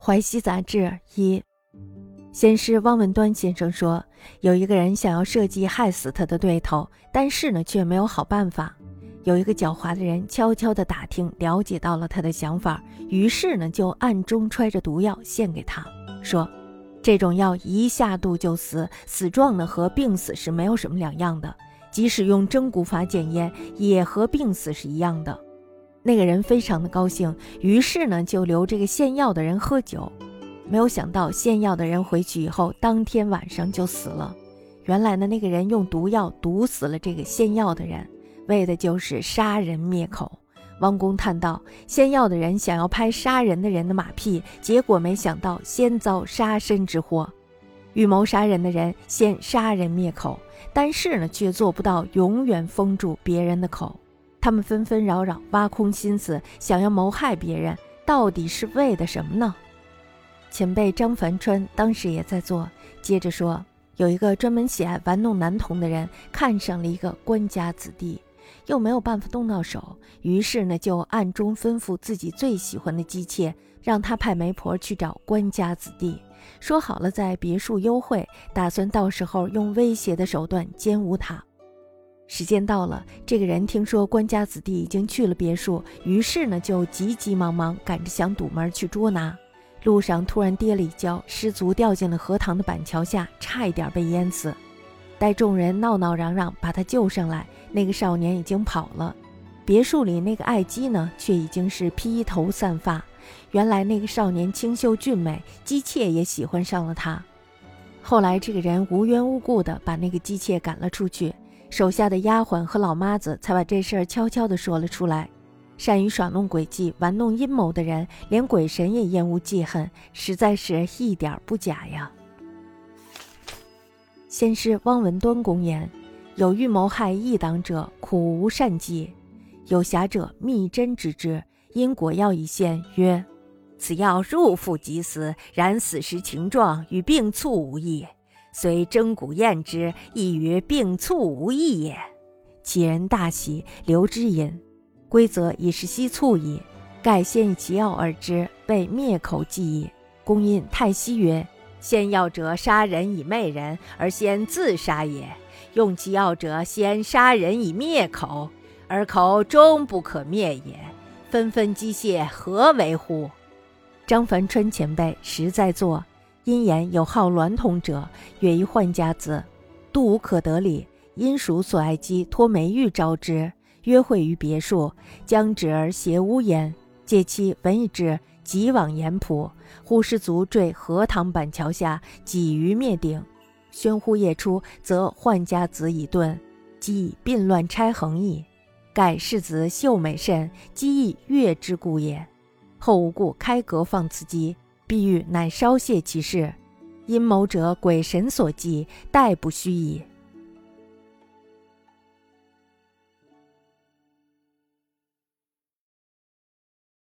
淮西杂志一，先师汪文端先生说，有一个人想要设计害死他的对头，但是呢却没有好办法。有一个狡猾的人悄悄地打听，了解到了他的想法，于是呢就暗中揣着毒药献给他，说这种药一下肚就死，死状呢和病死是没有什么两样的，即使用蒸骨法检验，也和病死是一样的。那个人非常的高兴，于是呢就留这个献药的人喝酒。没有想到献药的人回去以后，当天晚上就死了。原来呢那个人用毒药毒死了这个献药的人，为的就是杀人灭口。汪公叹道：“献药的人想要拍杀人的人的马屁，结果没想到先遭杀身之祸。预谋杀人的人先杀人灭口，但是呢却做不到永远封住别人的口。”他们纷纷扰扰，挖空心思想要谋害别人，到底是为的什么呢？前辈张凡川当时也在做，接着说，有一个专门喜爱玩弄男童的人，看上了一个官家子弟，又没有办法动到手，于是呢，就暗中吩咐自己最喜欢的姬妾，让他派媒婆去找官家子弟，说好了在别墅幽会，打算到时候用威胁的手段奸污他。时间到了，这个人听说官家子弟已经去了别墅，于是呢就急急忙忙赶着想堵门去捉拿。路上突然跌了一跤，失足掉进了荷塘的板桥下，差一点被淹死。待众人闹闹嚷嚷把他救上来，那个少年已经跑了。别墅里那个爱姬呢，却已经是披头散发。原来那个少年清秀俊美，姬妾也喜欢上了他。后来这个人无缘无故的把那个姬妾赶了出去。手下的丫鬟和老妈子才把这事儿悄悄地说了出来。善于耍弄诡计、玩弄阴谋的人，连鬼神也厌恶记恨，实在是一点不假呀。先是汪文端公言：有欲谋害异党者，苦无善计；有侠者密针之之，因果药一现，曰：“此药入腹即死，然死时情状与病猝无异。”虽蒸骨验之，亦与病卒无异也。其人大喜，留之饮。规则已是息卒矣。盖先以其药而之，被灭口计矣。公因太息曰：“先药者杀人以媚人，而先自杀也；用其药者先杀人以灭口，而口终不可灭也。纷纷机械，何为乎？”张凡春前辈实在作。因言有好娈童者，曰一宦家子，度无可得理，因属所爱姬托梅玉招之，约会于别墅，将止而携屋焉。借其闻一之，即往盐浦，忽失足坠荷塘板桥下，几于灭顶。宣呼夜出，则宦家子已遁，即以鬓乱钗横矣。盖世子秀美甚，姬亦悦之故也。后无故开阁放此姬。碧玉乃稍泄其事，阴谋者鬼神所忌，殆不虚矣。